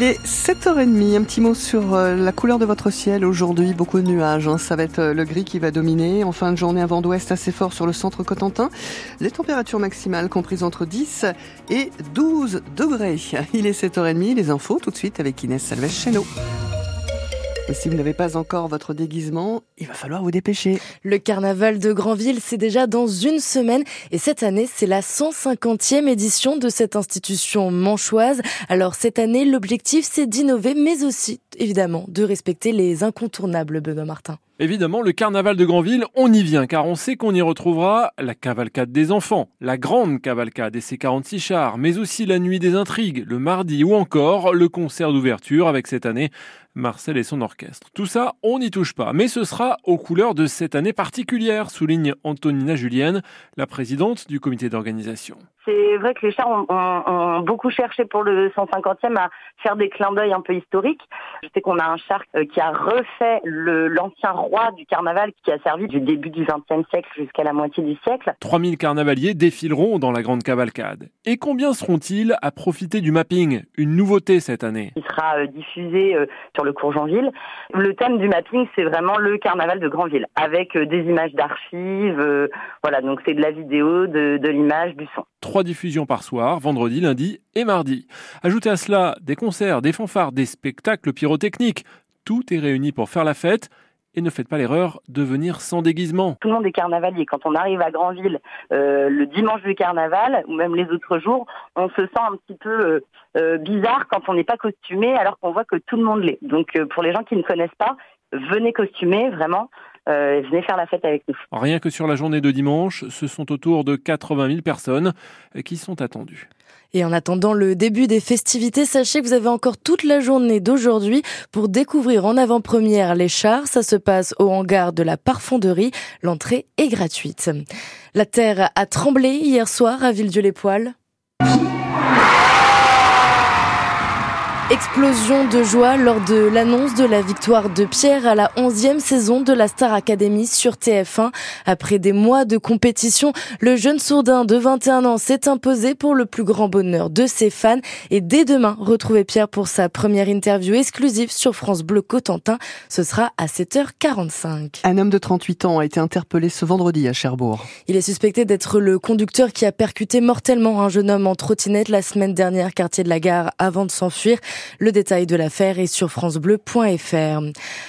Il est 7h30. Un petit mot sur euh, la couleur de votre ciel aujourd'hui. Beaucoup de nuages. Hein. Ça va être euh, le gris qui va dominer. En fin de journée, un vent d'ouest assez fort sur le centre Cotentin. Les températures maximales comprises entre 10 et 12 degrés. Il est 7h30. Les infos tout de suite avec Inès Salvez chez nous. Et si vous n'avez pas encore votre déguisement, il va falloir vous dépêcher. Le carnaval de Granville, c'est déjà dans une semaine. Et cette année, c'est la 150e édition de cette institution manchoise. Alors cette année, l'objectif, c'est d'innover, mais aussi, évidemment, de respecter les incontournables, Benoît Martin. Évidemment, le carnaval de Granville, on y vient, car on sait qu'on y retrouvera la cavalcade des enfants, la grande cavalcade et ses 46 chars, mais aussi la nuit des intrigues, le mardi ou encore le concert d'ouverture avec cette année Marcel et son orchestre. Tout ça, on n'y touche pas, mais ce sera aux couleurs de cette année particulière, souligne Antonina Julienne, la présidente du comité d'organisation. C'est vrai que les chars ont, beaucoup cherché pour le 150e à faire des clins d'œil un peu historiques. Je sais qu'on a un char euh, qui a refait l'ancien roi du carnaval qui a servi du début du XXe siècle jusqu'à la moitié du siècle. 3000 carnavaliers défileront dans la grande cavalcade. Et combien seront-ils à profiter du mapping Une nouveauté cette année? Il sera euh, diffusé euh, sur le cours Jeanville. Le thème du mapping, c'est vraiment le carnaval de Grandville, avec des images d'archives. Voilà, donc c'est de la vidéo, de, de l'image, du son. Trois diffusions par soir, vendredi, lundi et mardi. Ajoutez à cela des concerts, des fanfares, des spectacles pyrotechniques. Tout est réuni pour faire la fête. Et ne faites pas l'erreur de venir sans déguisement. Tout le monde est carnavalier. Quand on arrive à Grandville euh, le dimanche du carnaval, ou même les autres jours, on se sent un petit peu euh, euh, bizarre quand on n'est pas costumé alors qu'on voit que tout le monde l'est. Donc pour les gens qui ne connaissent pas, venez costumer vraiment. venez faire la fête avec nous. Rien que sur la journée de dimanche, ce sont autour de 80 000 personnes qui sont attendues. Et en attendant le début des festivités, sachez que vous avez encore toute la journée d'aujourd'hui pour découvrir en avant-première les chars. Ça se passe au hangar de la parfonderie. L'entrée est gratuite. La terre a tremblé hier soir à Villedieu-les-Poils. Explosion de joie lors de l'annonce de la victoire de Pierre à la 11e saison de la Star Academy sur TF1. Après des mois de compétition, le jeune sourdin de 21 ans s'est imposé pour le plus grand bonheur de ses fans. Et dès demain, retrouvez Pierre pour sa première interview exclusive sur France Bleu Cotentin. Ce sera à 7h45. Un homme de 38 ans a été interpellé ce vendredi à Cherbourg. Il est suspecté d'être le conducteur qui a percuté mortellement un jeune homme en trottinette la semaine dernière, quartier de la gare, avant de s'enfuir. Le détail de l'affaire est sur francebleu.fr.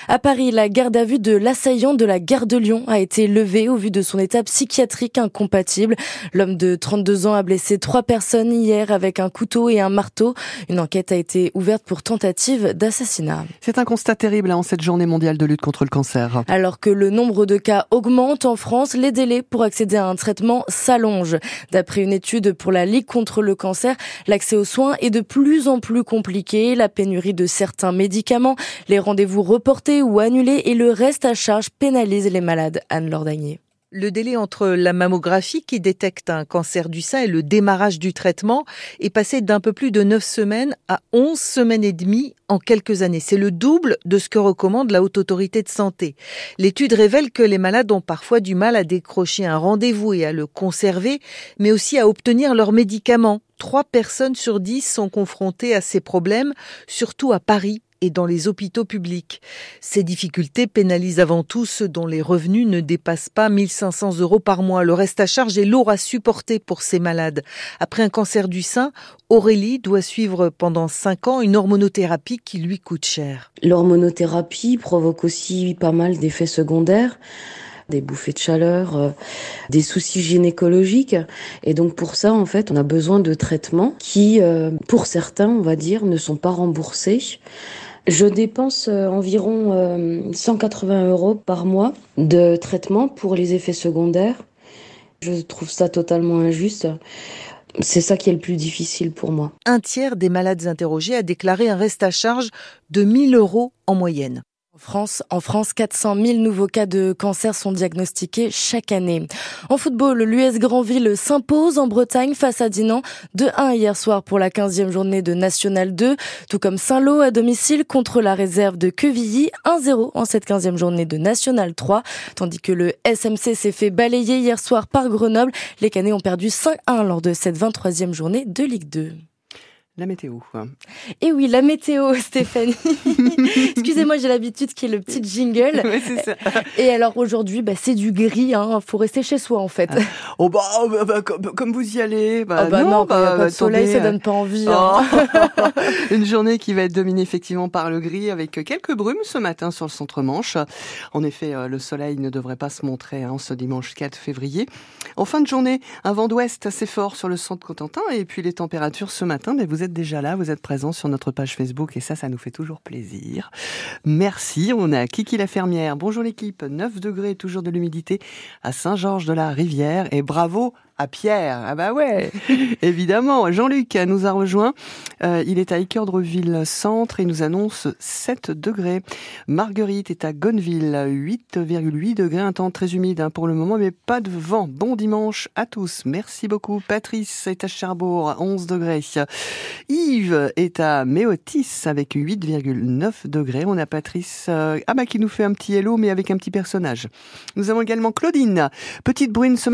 À Paris, la garde à vue de l'assaillant de la gare de Lyon a été levée au vu de son état psychiatrique incompatible. L'homme de 32 ans a blessé trois personnes hier avec un couteau et un marteau. Une enquête a été ouverte pour tentative d'assassinat. C'est un constat terrible hein, en cette journée mondiale de lutte contre le cancer. Alors que le nombre de cas augmente en France, les délais pour accéder à un traitement s'allongent. D'après une étude pour la Ligue contre le cancer, l'accès aux soins est de plus en plus compliqué la pénurie de certains médicaments, les rendez-vous reportés ou annulés et le reste à charge pénalise les malades. Anne Lordagnier. Le délai entre la mammographie qui détecte un cancer du sein et le démarrage du traitement est passé d'un peu plus de 9 semaines à 11 semaines et demie en quelques années. C'est le double de ce que recommande la Haute Autorité de Santé. L'étude révèle que les malades ont parfois du mal à décrocher un rendez-vous et à le conserver, mais aussi à obtenir leurs médicaments. Trois personnes sur dix sont confrontées à ces problèmes, surtout à Paris et dans les hôpitaux publics. Ces difficultés pénalisent avant tout ceux dont les revenus ne dépassent pas 1500 euros par mois. Le reste à charge est lourd à supporter pour ces malades. Après un cancer du sein, Aurélie doit suivre pendant 5 ans une hormonothérapie qui lui coûte cher. L'hormonothérapie provoque aussi pas mal d'effets secondaires des bouffées de chaleur, euh, des soucis gynécologiques. Et donc pour ça, en fait, on a besoin de traitements qui, euh, pour certains, on va dire, ne sont pas remboursés. Je dépense euh, environ 180 euros par mois de traitement pour les effets secondaires. Je trouve ça totalement injuste. C'est ça qui est le plus difficile pour moi. Un tiers des malades interrogés a déclaré un reste à charge de 1000 euros en moyenne. En France, 400 000 nouveaux cas de cancer sont diagnostiqués chaque année. En football, l'US Grandville s'impose en Bretagne face à Dinan de 1 hier soir pour la 15e journée de National 2, tout comme Saint-Lô à domicile contre la réserve de Quevilly, 1-0 en cette 15e journée de National 3, tandis que le SMC s'est fait balayer hier soir par Grenoble. Les Canets ont perdu 5-1 lors de cette 23e journée de Ligue 2. La météo. Et oui, la météo, Stéphanie. Excusez-moi, j'ai l'habitude qu'il y ait le petit jingle. Ça. Et alors aujourd'hui, bah, c'est du gris. Hein. Faut rester chez soi en fait. Ah. Oh bah, bah, bah, comme, comme vous y allez. Bah, Ah bah non, bah, pas de soleil, ça donne pas envie. hein. Oh. Une journée qui va être dominée effectivement par le gris avec quelques brumes ce matin sur le centre-manche. En effet, euh, le soleil ne devrait pas se montrer hein, ce dimanche 4 février. En fin de journée, un vent d'ouest assez fort sur le centre Cotentin et puis les températures ce matin, mais vous êtes déjà là, vous êtes présents sur notre page Facebook et ça, ça nous fait toujours plaisir. Merci. On a Kiki la fermière. Bonjour l'équipe. 9 degrés, toujours de l'humidité à Saint-Georges de la Rivière et bravo à Pierre. Ah bah ouais, évidemment. Jean-Luc nous a rejoint. Euh, il est à Équeurdreville Centre et nous annonce 7 degrés. Marguerite est à Gonneville, 8,8 degrés. Un temps très humide hein, pour le moment, mais pas de vent. Bon dimanche à tous. Merci beaucoup. Patrice est à Cherbourg, 11 degrés. Yves est à Méotis avec 8,9 degrés. On a Patrice euh, ah bah, qui nous fait un petit hello, mais avec un petit personnage. Nous avons également Claudine, petite brune ce